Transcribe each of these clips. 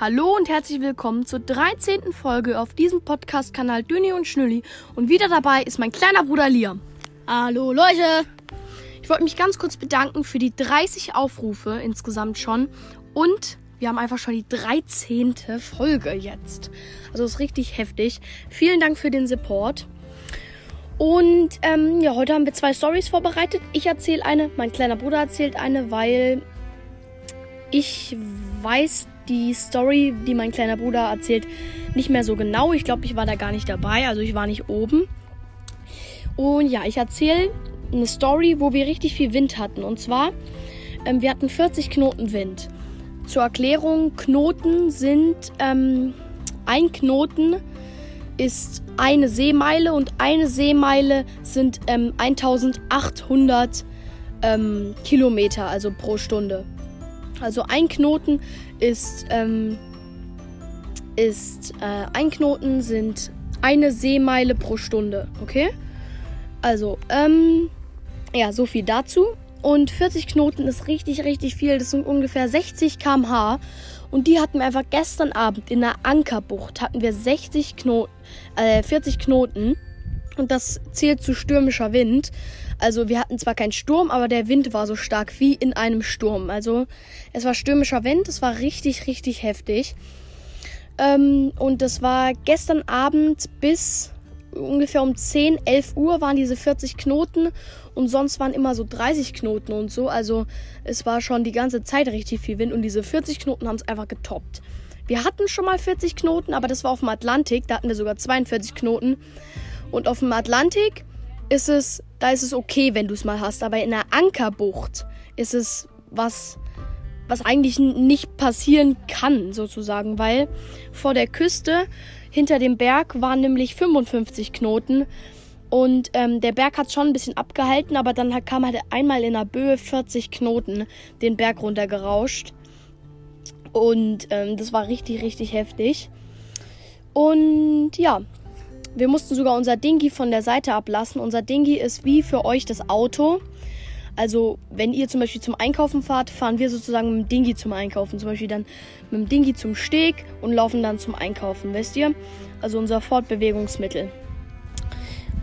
Hallo und herzlich willkommen zur 13. Folge auf diesem Podcast-Kanal Dünni und Schnülli. Und wieder dabei ist mein kleiner Bruder Liam. Hallo Leute! Ich wollte mich ganz kurz bedanken für die 30 Aufrufe insgesamt schon. Und wir haben einfach schon die 13. Folge jetzt. Also ist richtig heftig. Vielen Dank für den Support. Und ähm, ja, heute haben wir zwei Stories vorbereitet. Ich erzähle eine, mein kleiner Bruder erzählt eine, weil ich weiß die Story, die mein kleiner Bruder erzählt, nicht mehr so genau. Ich glaube, ich war da gar nicht dabei, also ich war nicht oben. Und ja, ich erzähle eine Story, wo wir richtig viel Wind hatten. Und zwar, ähm, wir hatten 40 Knoten Wind. Zur Erklärung, Knoten sind, ähm, ein Knoten ist eine Seemeile und eine Seemeile sind ähm, 1800 ähm, Kilometer, also pro Stunde. Also ein Knoten ist, ähm, ist äh, ein Knoten sind eine Seemeile pro Stunde, okay? Also, ähm, ja, so viel dazu. Und 40 Knoten ist richtig, richtig viel. Das sind ungefähr 60 km/h. Und die hatten wir einfach gestern Abend in der Ankerbucht. Hatten wir 60 Knoten, äh, 40 Knoten. Und das zählt zu stürmischer Wind. Also wir hatten zwar keinen Sturm, aber der Wind war so stark wie in einem Sturm. Also es war stürmischer Wind, es war richtig, richtig heftig. Ähm, und das war gestern Abend bis ungefähr um 10, 11 Uhr waren diese 40 Knoten und sonst waren immer so 30 Knoten und so. Also es war schon die ganze Zeit richtig viel Wind und diese 40 Knoten haben es einfach getoppt. Wir hatten schon mal 40 Knoten, aber das war auf dem Atlantik, da hatten wir sogar 42 Knoten. Und auf dem Atlantik ist es, da ist es okay, wenn du es mal hast. Aber in der Ankerbucht ist es was, was eigentlich nicht passieren kann, sozusagen, weil vor der Küste hinter dem Berg waren nämlich 55 Knoten. Und ähm, der Berg hat schon ein bisschen abgehalten, aber dann kam halt einmal in der Böe 40 Knoten den Berg runtergerauscht. Und ähm, das war richtig, richtig heftig. Und ja, wir mussten sogar unser Dingi von der Seite ablassen. Unser Dingi ist wie für euch das Auto. Also, wenn ihr zum Beispiel zum Einkaufen fahrt, fahren wir sozusagen mit dem Dingi zum Einkaufen. Zum Beispiel dann mit dem Dingi zum Steg und laufen dann zum Einkaufen, wisst ihr? Also unser Fortbewegungsmittel.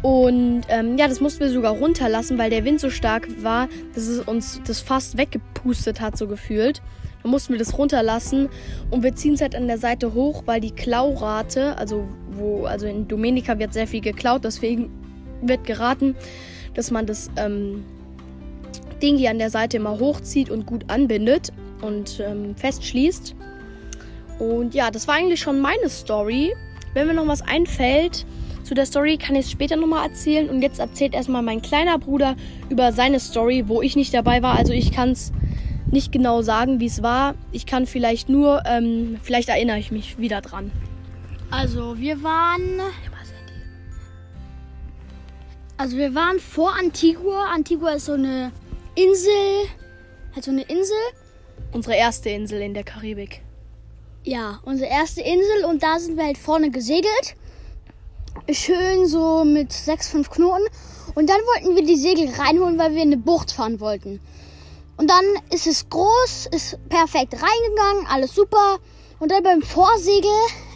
Und ähm, ja, das mussten wir sogar runterlassen, weil der Wind so stark war, dass es uns das fast weggepustet hat, so gefühlt. Dann mussten wir das runterlassen und wir ziehen es halt an der Seite hoch, weil die Klaurate, also wo, also in Domenica wird sehr viel geklaut, deswegen wird geraten, dass man das ähm, Ding hier an der Seite immer hochzieht und gut anbindet und ähm, festschließt. Und ja, das war eigentlich schon meine Story. Wenn mir noch was einfällt zu der Story, kann ich es später nochmal erzählen. Und jetzt erzählt erstmal mein kleiner Bruder über seine Story, wo ich nicht dabei war. Also ich kann es nicht genau sagen, wie es war. Ich kann vielleicht nur, ähm, vielleicht erinnere ich mich wieder dran. Also wir waren. Also wir waren vor Antigua. Antigua ist so eine Insel. Halt so eine Insel. Unsere erste Insel in der Karibik. Ja, unsere erste Insel und da sind wir halt vorne gesegelt. Schön so mit sechs, fünf Knoten. Und dann wollten wir die Segel reinholen, weil wir in eine Bucht fahren wollten. Und dann ist es groß, ist perfekt reingegangen, alles super. Und dann beim Vorsegel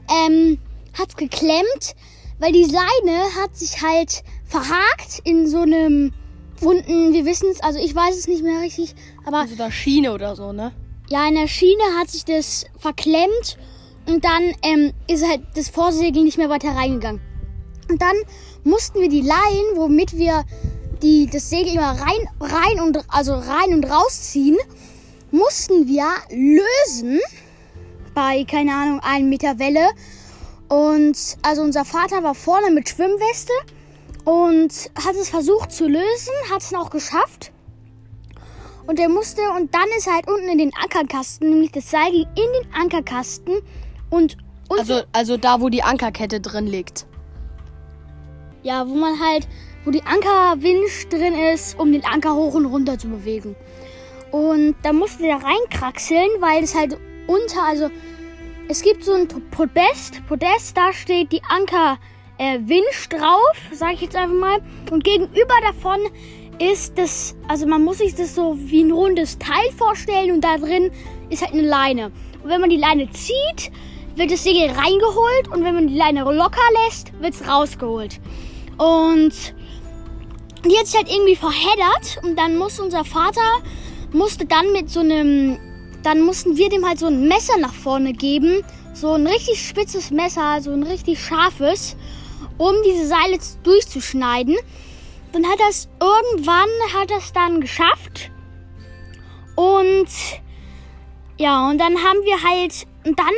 ähm, hat es geklemmt, weil die Leine hat sich halt verhakt in so einem unten, wir wissen es, also ich weiß es nicht mehr richtig, aber. Also da Schiene oder so, ne? Ja, in der Schiene hat sich das verklemmt und dann ähm, ist halt das Vorsegel nicht mehr weiter reingegangen. Und dann mussten wir die Leinen, womit wir die das Segel immer rein, rein und also rein und rausziehen, mussten wir lösen bei keine Ahnung einem Meter Welle. Und also unser Vater war vorne mit Schwimmweste und hat es versucht zu lösen, hat es auch geschafft. Und er musste und dann ist er halt unten in den Ankerkasten, nämlich das Seil ging in den Ankerkasten und also also da wo die Ankerkette drin liegt. Ja, wo man halt wo die Ankerwinch drin ist, um den Anker hoch und runter zu bewegen. Und da musste der reinkraxeln, weil es halt unter, also es gibt so ein Podest, Podest, da steht die Anker äh, Winch drauf, sage ich jetzt einfach mal. Und gegenüber davon ist das, also man muss sich das so wie ein rundes Teil vorstellen und da drin ist halt eine Leine. Und wenn man die Leine zieht, wird das Segel reingeholt und wenn man die Leine locker lässt, wird es rausgeholt. Und die hat sich halt irgendwie verheddert und dann muss unser Vater musste dann mit so einem, dann mussten wir dem halt so ein Messer nach vorne geben, so ein richtig spitzes Messer, so ein richtig scharfes, um diese Seile durchzuschneiden. Dann hat das irgendwann hat das dann geschafft und ja und dann haben wir halt und dann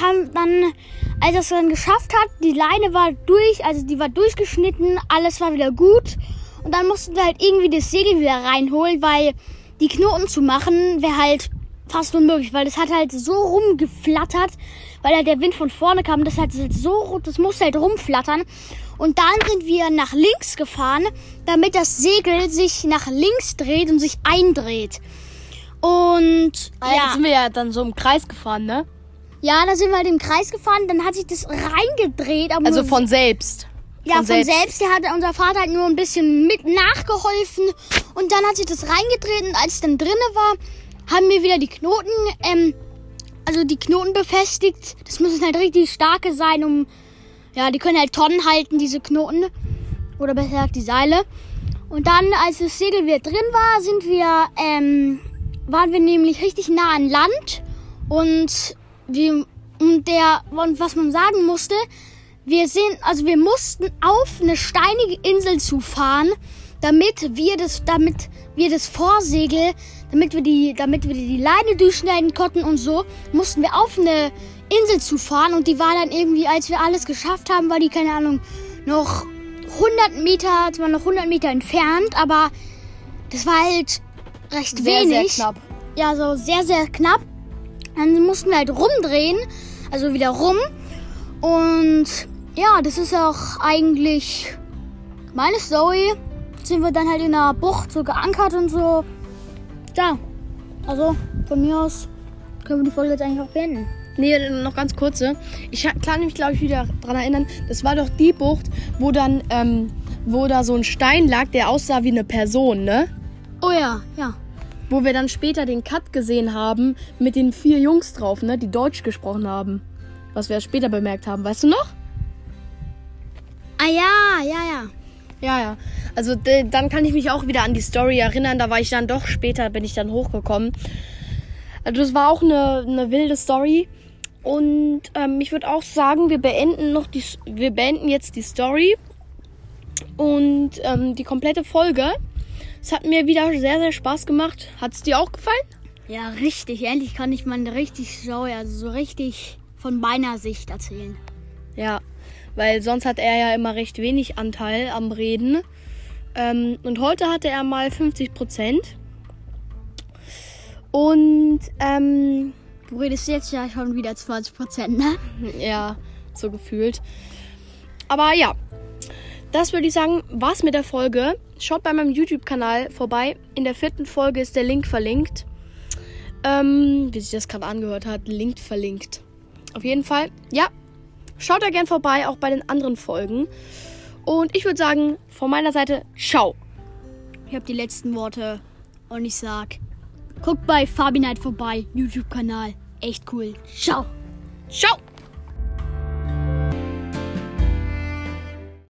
haben dann als er es dann geschafft hat, die Leine war durch, also die war durchgeschnitten, alles war wieder gut. Und dann mussten wir halt irgendwie das Segel wieder reinholen, weil die Knoten zu machen wäre halt fast unmöglich, weil das hat halt so rumgeflattert, weil halt der Wind von vorne kam. Das hat halt so, das musste halt rumflattern. Und dann sind wir nach links gefahren, damit das Segel sich nach links dreht und sich eindreht. Und ah, ja, sind wir ja dann so im Kreis gefahren, ne? Ja, da sind wir halt im Kreis gefahren, dann hat sich das reingedreht. also von selbst. Ja, von, selbst. selbst. Der hat unser Vater halt nur ein bisschen mit nachgeholfen und dann hat sich das reingedreht und als es dann drinne war, haben wir wieder die Knoten, ähm, also die Knoten befestigt. Das müssen halt richtig starke sein, um, ja, die können halt Tonnen halten, diese Knoten. Oder besser gesagt die Seile. Und dann, als das Segel wieder drin war, sind wir, ähm, waren wir nämlich richtig nah an Land und wir, und der, und was man sagen musste, wir sind, also wir mussten auf eine steinige Insel zufahren, damit wir das, damit wir das Vorsegel, damit wir die, damit wir die Leine durchschneiden konnten und so, mussten wir auf eine Insel zufahren und die war dann irgendwie, als wir alles geschafft haben, war die, keine Ahnung, noch 100 Meter, zwar noch 100 Meter entfernt, aber das war halt recht sehr, wenig. Sehr knapp. Ja, so sehr, sehr knapp. Dann mussten wir halt rumdrehen, also wieder rum. Und ja, das ist auch eigentlich meine Story. Sind wir dann halt in der Bucht so geankert und so. Ja, also von mir aus können wir die Folge jetzt eigentlich auch beenden. Nee, noch ganz kurze. Ich kann mich, glaube ich, wieder daran erinnern. Das war doch die Bucht, wo dann, ähm, wo da so ein Stein lag, der aussah wie eine Person, ne? Oh ja, ja wo wir dann später den Cut gesehen haben mit den vier Jungs drauf, ne, die Deutsch gesprochen haben. Was wir später bemerkt haben, weißt du noch? Ah ja, ja, ja. Ja, ja. Also dann kann ich mich auch wieder an die Story erinnern. Da war ich dann doch später, bin ich dann hochgekommen. Also das war auch eine, eine wilde Story. Und ähm, ich würde auch sagen, wir beenden noch die, wir beenden jetzt die Story und ähm, die komplette Folge. Es hat mir wieder sehr, sehr Spaß gemacht. Hat es dir auch gefallen? Ja, richtig. Endlich kann ich mal richtig so, also so richtig von meiner Sicht erzählen. Ja, weil sonst hat er ja immer recht wenig Anteil am Reden. Ähm, und heute hatte er mal 50 Prozent. Und ähm, du redest jetzt ja schon wieder 20 Prozent, ne? Ja, so gefühlt. Aber ja, das würde ich sagen, war's mit der Folge. Schaut bei meinem YouTube-Kanal vorbei. In der vierten Folge ist der Link verlinkt. Ähm, wie sich das gerade angehört hat, Link verlinkt. Auf jeden Fall, ja, schaut da gern vorbei, auch bei den anderen Folgen. Und ich würde sagen, von meiner Seite, ciao. Ich habe die letzten Worte und ich sag, guckt bei Fabi Night vorbei, YouTube-Kanal. Echt cool. Ciao. Ciao.